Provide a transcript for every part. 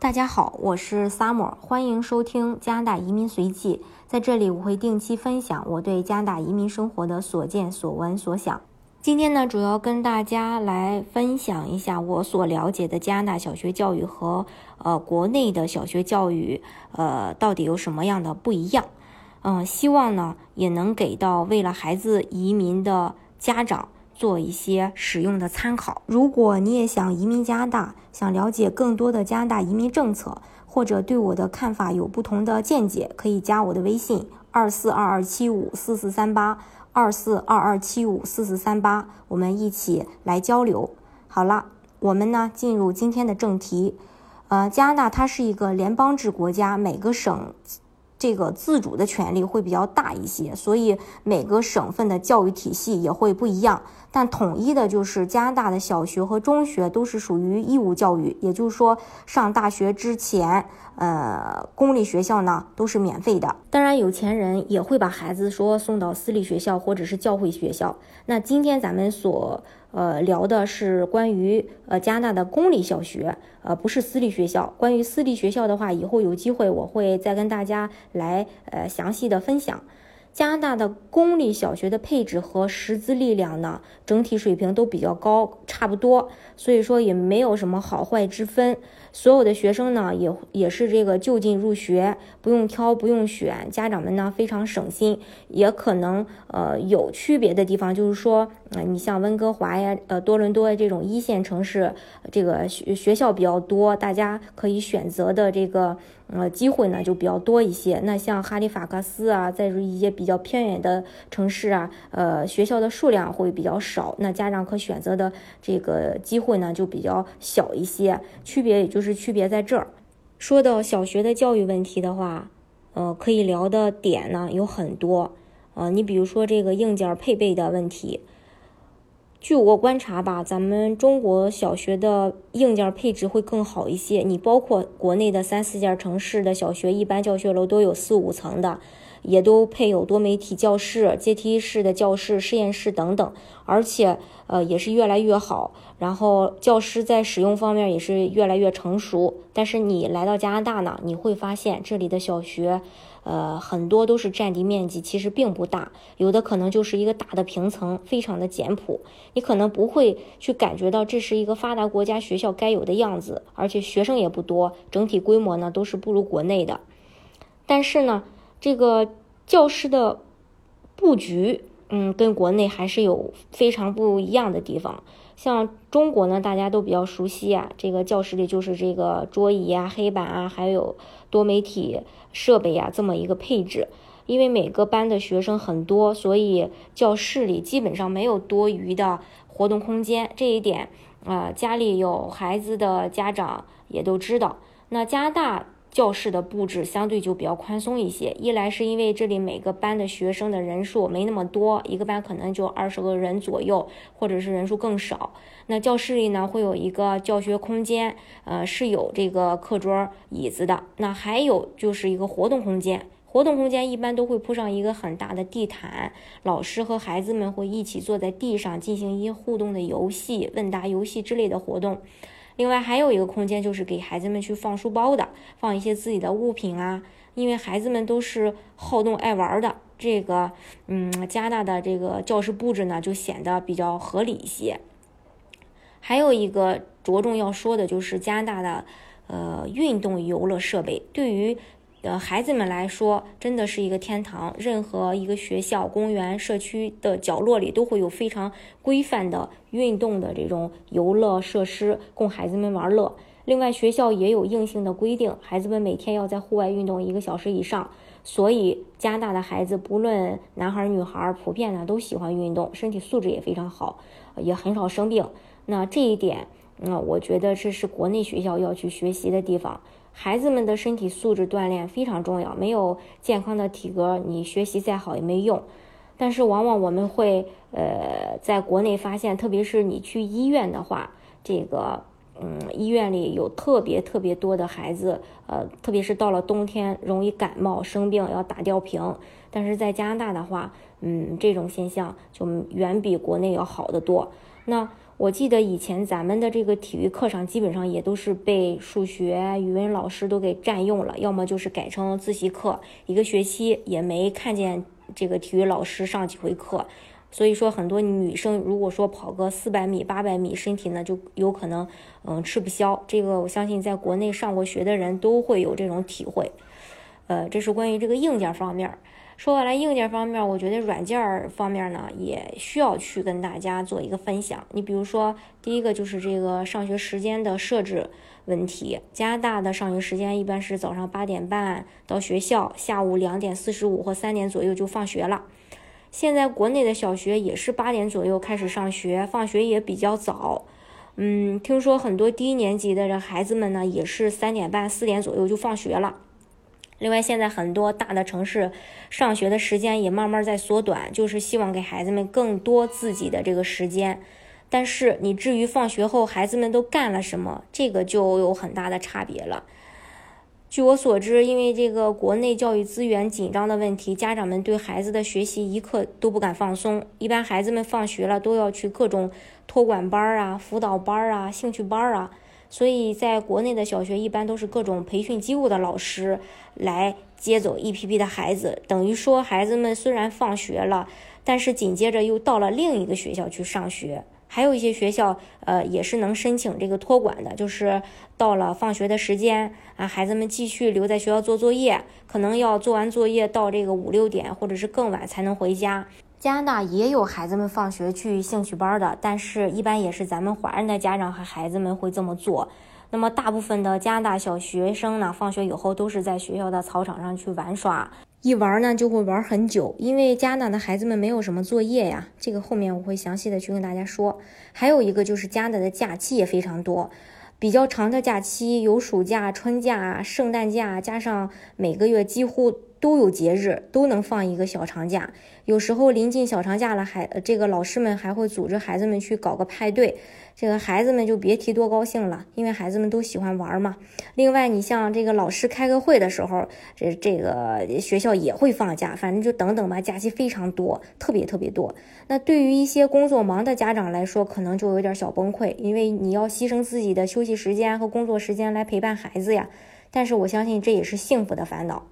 大家好，我是 Summer，欢迎收听加拿大移民随记。在这里，我会定期分享我对加拿大移民生活的所见所闻所想。今天呢，主要跟大家来分享一下我所了解的加拿大小学教育和呃国内的小学教育，呃到底有什么样的不一样？嗯，希望呢也能给到为了孩子移民的家长。做一些使用的参考。如果你也想移民加拿大，想了解更多的加拿大移民政策，或者对我的看法有不同的见解，可以加我的微信二四二二七五四四三八二四二二七五四四三八，我们一起来交流。好了，我们呢进入今天的正题。呃，加拿大它是一个联邦制国家，每个省。这个自主的权利会比较大一些，所以每个省份的教育体系也会不一样。但统一的就是加拿大的小学和中学都是属于义务教育，也就是说上大学之前，呃，公立学校呢都是免费的。当然，有钱人也会把孩子说送到私立学校或者是教会学校。那今天咱们所呃，聊的是关于呃加拿大的公立小学，呃，不是私立学校。关于私立学校的话，以后有机会我会再跟大家来呃详细的分享。加拿大的公立小学的配置和师资力量呢，整体水平都比较高，差不多，所以说也没有什么好坏之分。所有的学生呢，也也是这个就近入学，不用挑，不用选，家长们呢非常省心。也可能呃有区别的地方，就是说，啊，你像温哥华呀，呃多伦多这种一线城市，这个学学校比较多，大家可以选择的这个。呃，机会呢就比较多一些。那像哈利法克斯啊，再是一些比较偏远的城市啊，呃，学校的数量会比较少，那家长可选择的这个机会呢就比较小一些。区别也就是区别在这儿。说到小学的教育问题的话，呃，可以聊的点呢有很多。呃，你比如说这个硬件配备的问题。据我观察吧，咱们中国小学的硬件配置会更好一些。你包括国内的三四线城市的小学，一般教学楼都有四五层的，也都配有多媒体教室、阶梯式的教室、实验室等等，而且呃也是越来越好。然后教师在使用方面也是越来越成熟。但是你来到加拿大呢，你会发现这里的小学。呃，很多都是占地面积其实并不大，有的可能就是一个大的平层，非常的简朴。你可能不会去感觉到这是一个发达国家学校该有的样子，而且学生也不多，整体规模呢都是不如国内的。但是呢，这个教室的布局，嗯，跟国内还是有非常不一样的地方。像中国呢，大家都比较熟悉啊，这个教室里就是这个桌椅啊、黑板啊，还有多媒体设备呀，这么一个配置。因为每个班的学生很多，所以教室里基本上没有多余的活动空间。这一点啊，家里有孩子的家长也都知道。那加拿大。教室的布置相对就比较宽松一些，一来是因为这里每个班的学生的人数没那么多，一个班可能就二十个人左右，或者是人数更少。那教室里呢会有一个教学空间，呃是有这个课桌椅子的。那还有就是一个活动空间，活动空间一般都会铺上一个很大的地毯，老师和孩子们会一起坐在地上进行一些互动的游戏、问答游戏之类的活动。另外还有一个空间，就是给孩子们去放书包的，放一些自己的物品啊。因为孩子们都是好动爱玩的，这个，嗯，加拿大的这个教室布置呢，就显得比较合理一些。还有一个着重要说的，就是加拿大的，呃，运动游乐设备，对于。呃，孩子们来说，真的是一个天堂。任何一个学校、公园、社区的角落里，都会有非常规范的运动的这种游乐设施，供孩子们玩乐。另外，学校也有硬性的规定，孩子们每天要在户外运动一个小时以上。所以，加拿大的孩子，不论男孩女孩，普遍呢都喜欢运动，身体素质也非常好，也很少生病。那这一点，嗯，我觉得这是国内学校要去学习的地方。孩子们的身体素质锻炼非常重要，没有健康的体格，你学习再好也没用。但是往往我们会呃在国内发现，特别是你去医院的话，这个嗯医院里有特别特别多的孩子，呃特别是到了冬天容易感冒生病要打吊瓶。但是在加拿大的话，嗯这种现象就远比国内要好得多。那我记得以前咱们的这个体育课上，基本上也都是被数学、语文老师都给占用了，要么就是改成自习课，一个学期也没看见这个体育老师上几回课。所以说，很多女生如果说跑个四百米、八百米，身体呢就有可能嗯吃不消。这个我相信在国内上过学的人都会有这种体会。呃，这是关于这个硬件方面。说完了硬件方面，我觉得软件方面呢也需要去跟大家做一个分享。你比如说，第一个就是这个上学时间的设置问题。加拿大的上学时间一般是早上八点半到学校，下午两点四十五或三点左右就放学了。现在国内的小学也是八点左右开始上学，放学也比较早。嗯，听说很多低年级的这孩子们呢，也是三点半、四点左右就放学了。另外，现在很多大的城市上学的时间也慢慢在缩短，就是希望给孩子们更多自己的这个时间。但是，你至于放学后孩子们都干了什么，这个就有很大的差别了。据我所知，因为这个国内教育资源紧张的问题，家长们对孩子的学习一刻都不敢放松。一般孩子们放学了都要去各种托管班儿啊、辅导班儿啊、兴趣班儿啊。所以，在国内的小学一般都是各种培训机构的老师来接走一批批的孩子，等于说孩子们虽然放学了，但是紧接着又到了另一个学校去上学。还有一些学校，呃，也是能申请这个托管的，就是到了放学的时间啊，孩子们继续留在学校做作业，可能要做完作业到这个五六点或者是更晚才能回家。加拿大也有孩子们放学去兴趣班的，但是一般也是咱们华人的家长和孩子们会这么做。那么大部分的加拿大小学生呢，放学以后都是在学校的操场上去玩耍，一玩呢就会玩很久，因为加拿大的孩子们没有什么作业呀。这个后面我会详细的去跟大家说。还有一个就是加拿大的假期也非常多。比较长的假期有暑假、春假、圣诞假，加上每个月几乎都有节日，都能放一个小长假。有时候临近小长假了，还这个老师们还会组织孩子们去搞个派对。这个孩子们就别提多高兴了，因为孩子们都喜欢玩嘛。另外，你像这个老师开个会的时候，这这个学校也会放假，反正就等等吧，假期非常多，特别特别多。那对于一些工作忙的家长来说，可能就有点小崩溃，因为你要牺牲自己的休息时间和工作时间来陪伴孩子呀。但是我相信这也是幸福的烦恼。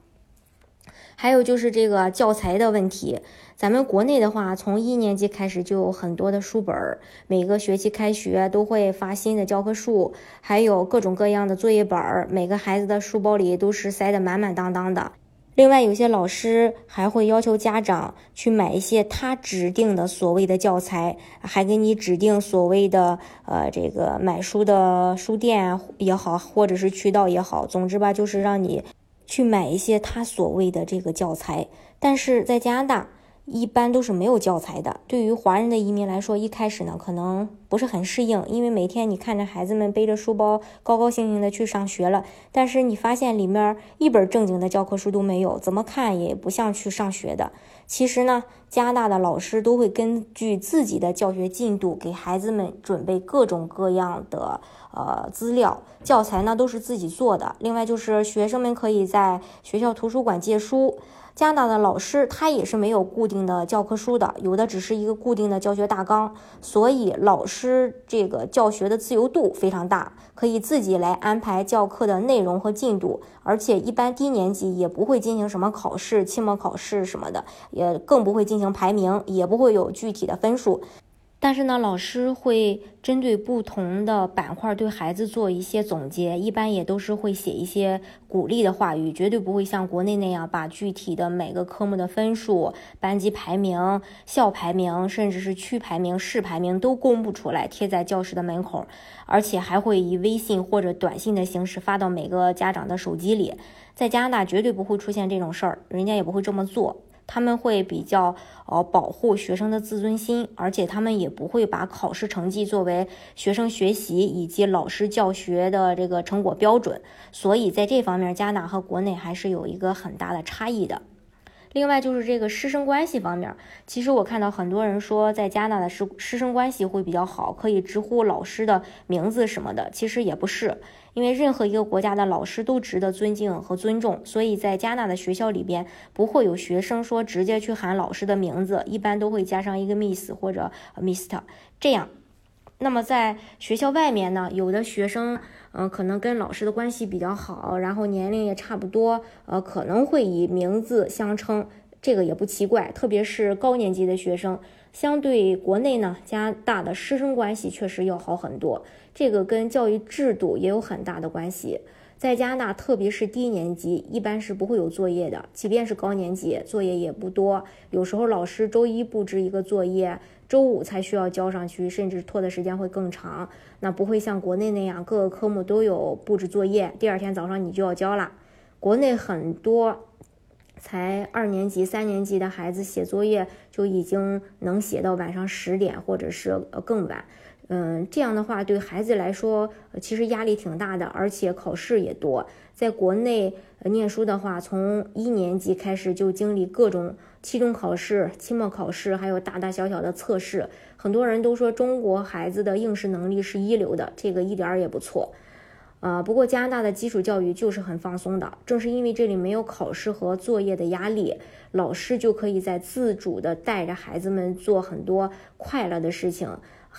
还有就是这个教材的问题，咱们国内的话，从一年级开始就有很多的书本儿，每个学期开学都会发新的教科书，还有各种各样的作业本儿，每个孩子的书包里都是塞得满满当当的。另外，有些老师还会要求家长去买一些他指定的所谓的教材，还给你指定所谓的呃这个买书的书店也好，或者是渠道也好，总之吧，就是让你。去买一些他所谓的这个教材，但是在加拿大一般都是没有教材的。对于华人的移民来说，一开始呢可能不是很适应，因为每天你看着孩子们背着书包高高兴兴的去上学了，但是你发现里面一本正经的教科书都没有，怎么看也不像去上学的。其实呢，加拿大的老师都会根据自己的教学进度给孩子们准备各种各样的。呃，资料教材呢都是自己做的。另外就是学生们可以在学校图书馆借书。加拿大的老师他也是没有固定的教科书的，有的只是一个固定的教学大纲。所以老师这个教学的自由度非常大，可以自己来安排教课的内容和进度。而且一般低年级也不会进行什么考试、期末考试什么的，也更不会进行排名，也不会有具体的分数。但是呢，老师会针对不同的板块对孩子做一些总结，一般也都是会写一些鼓励的话语，绝对不会像国内那样把具体的每个科目的分数、班级排名、校排名，甚至是区排名、市排名都公布出来贴在教室的门口，而且还会以微信或者短信的形式发到每个家长的手机里。在加拿大绝对不会出现这种事儿，人家也不会这么做。他们会比较呃保护学生的自尊心，而且他们也不会把考试成绩作为学生学习以及老师教学的这个成果标准。所以在这方面，加拿大和国内还是有一个很大的差异的。另外就是这个师生关系方面，其实我看到很多人说在加拿大的师师生关系会比较好，可以直呼老师的名字什么的，其实也不是。因为任何一个国家的老师都值得尊敬和尊重，所以在加拿大的学校里边不会有学生说直接去喊老师的名字，一般都会加上一个 Miss 或者 Mister，这样那么在学校外面呢，有的学生，嗯，可能跟老师的关系比较好，然后年龄也差不多，呃，可能会以名字相称，这个也不奇怪。特别是高年级的学生，相对国内呢，加拿大的师生关系确实要好很多，这个跟教育制度也有很大的关系。在加拿大，特别是低年级，一般是不会有作业的。即便是高年级，作业也不多。有时候老师周一布置一个作业，周五才需要交上去，甚至拖的时间会更长。那不会像国内那样，各个科目都有布置作业，第二天早上你就要交了。国内很多才二年级、三年级的孩子写作业就已经能写到晚上十点，或者是更晚。嗯，这样的话对孩子来说，其实压力挺大的，而且考试也多。在国内念书的话，从一年级开始就经历各种期中考试、期末考试，还有大大小小的测试。很多人都说中国孩子的应试能力是一流的，这个一点儿也不错。呃，不过加拿大的基础教育就是很放松的，正是因为这里没有考试和作业的压力，老师就可以在自主的带着孩子们做很多快乐的事情。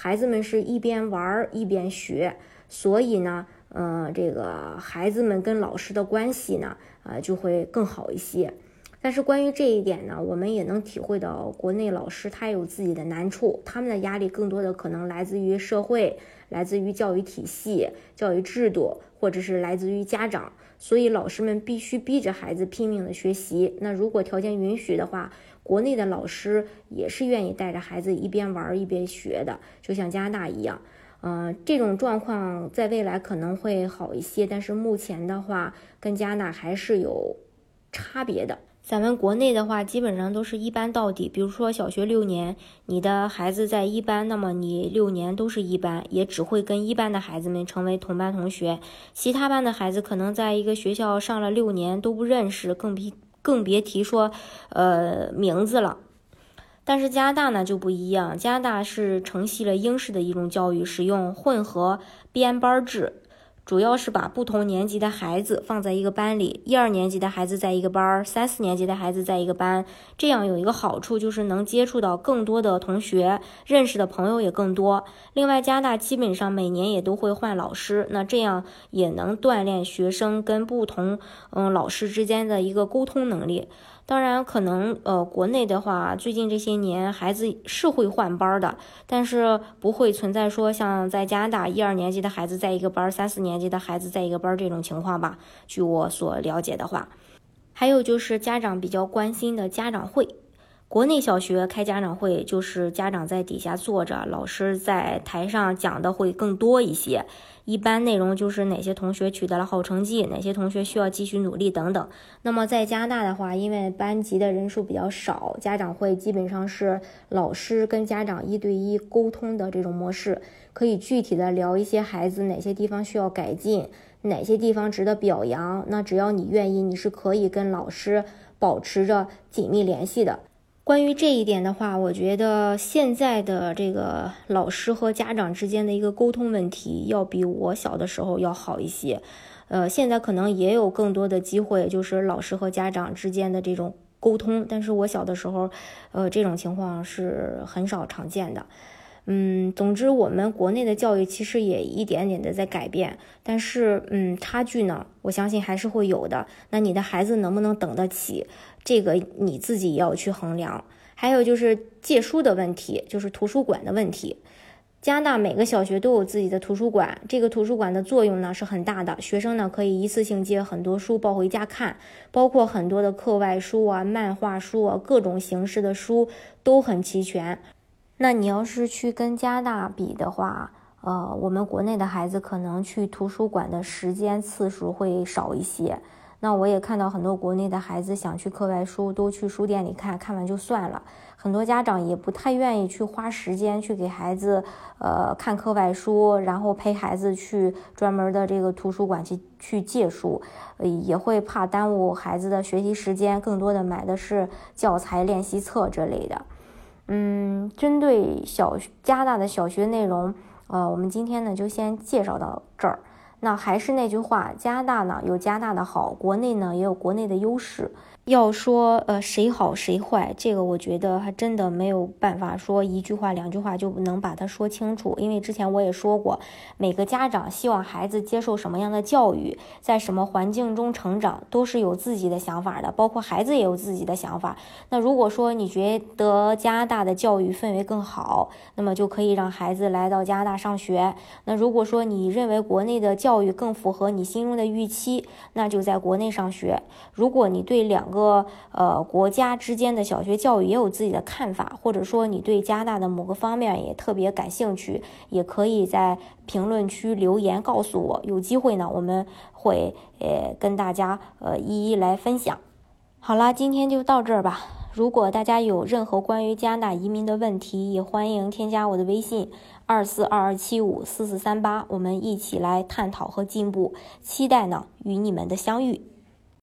孩子们是一边玩儿一边学，所以呢，呃，这个孩子们跟老师的关系呢，呃，就会更好一些。但是关于这一点呢，我们也能体会到，国内老师他有自己的难处，他们的压力更多的可能来自于社会，来自于教育体系、教育制度，或者是来自于家长，所以老师们必须逼着孩子拼命的学习。那如果条件允许的话，国内的老师也是愿意带着孩子一边玩一边学的，就像加拿大一样。嗯，这种状况在未来可能会好一些，但是目前的话，跟加拿大还是有差别的。咱们国内的话，基本上都是一班到底。比如说小学六年，你的孩子在一班，那么你六年都是一班，也只会跟一班的孩子们成为同班同学。其他班的孩子可能在一个学校上了六年都不认识，更别更别提说，呃，名字了。但是加拿大呢就不一样，加拿大是承袭了英式的一种教育，使用混合编班制。主要是把不同年级的孩子放在一个班里，一二年级的孩子在一个班儿，三四年级的孩子在一个班。这样有一个好处就是能接触到更多的同学，认识的朋友也更多。另外，加大基本上每年也都会换老师，那这样也能锻炼学生跟不同嗯老师之间的一个沟通能力。当然，可能呃，国内的话，最近这些年孩子是会换班的，但是不会存在说像在加拿大一二年级的孩子在一个班，三四年级的孩子在一个班这种情况吧。据我所了解的话，还有就是家长比较关心的家长会。国内小学开家长会，就是家长在底下坐着，老师在台上讲的会更多一些。一般内容就是哪些同学取得了好成绩，哪些同学需要继续努力等等。那么在加拿大的话，因为班级的人数比较少，家长会基本上是老师跟家长一对一沟通的这种模式，可以具体的聊一些孩子哪些地方需要改进，哪些地方值得表扬。那只要你愿意，你是可以跟老师保持着紧密联系的。关于这一点的话，我觉得现在的这个老师和家长之间的一个沟通问题，要比我小的时候要好一些。呃，现在可能也有更多的机会，就是老师和家长之间的这种沟通。但是我小的时候，呃，这种情况是很少常见的。嗯，总之，我们国内的教育其实也一点点的在改变，但是，嗯，差距呢，我相信还是会有的。那你的孩子能不能等得起？这个你自己要去衡量。还有就是借书的问题，就是图书馆的问题。加拿大每个小学都有自己的图书馆，这个图书馆的作用呢是很大的，学生呢可以一次性借很多书抱回家看，包括很多的课外书啊、漫画书啊，各种形式的书都很齐全。那你要是去跟加拿大比的话，呃，我们国内的孩子可能去图书馆的时间次数会少一些。那我也看到很多国内的孩子想去课外书，都去书店里看看完就算了。很多家长也不太愿意去花时间去给孩子，呃，看课外书，然后陪孩子去专门的这个图书馆去去借书，也会怕耽误孩子的学习时间，更多的买的是教材、练习册之类的。嗯，针对小加大的小学内容，呃，我们今天呢就先介绍到这儿。那还是那句话，加拿大呢有加拿大的好，国内呢也有国内的优势。要说呃谁好谁坏，这个我觉得还真的没有办法说一句话两句话就能把它说清楚。因为之前我也说过，每个家长希望孩子接受什么样的教育，在什么环境中成长，都是有自己的想法的，包括孩子也有自己的想法。那如果说你觉得加拿大的教育氛围更好，那么就可以让孩子来到加拿大上学。那如果说你认为国内的教教育更符合你心中的预期，那就在国内上学。如果你对两个呃国家之间的小学教育也有自己的看法，或者说你对加拿大的某个方面也特别感兴趣，也可以在评论区留言告诉我。有机会呢，我们会呃跟大家呃一一来分享。好啦，今天就到这儿吧。如果大家有任何关于加拿大移民的问题，也欢迎添加我的微信二四二二七五四四三八，我们一起来探讨和进步。期待呢与你们的相遇。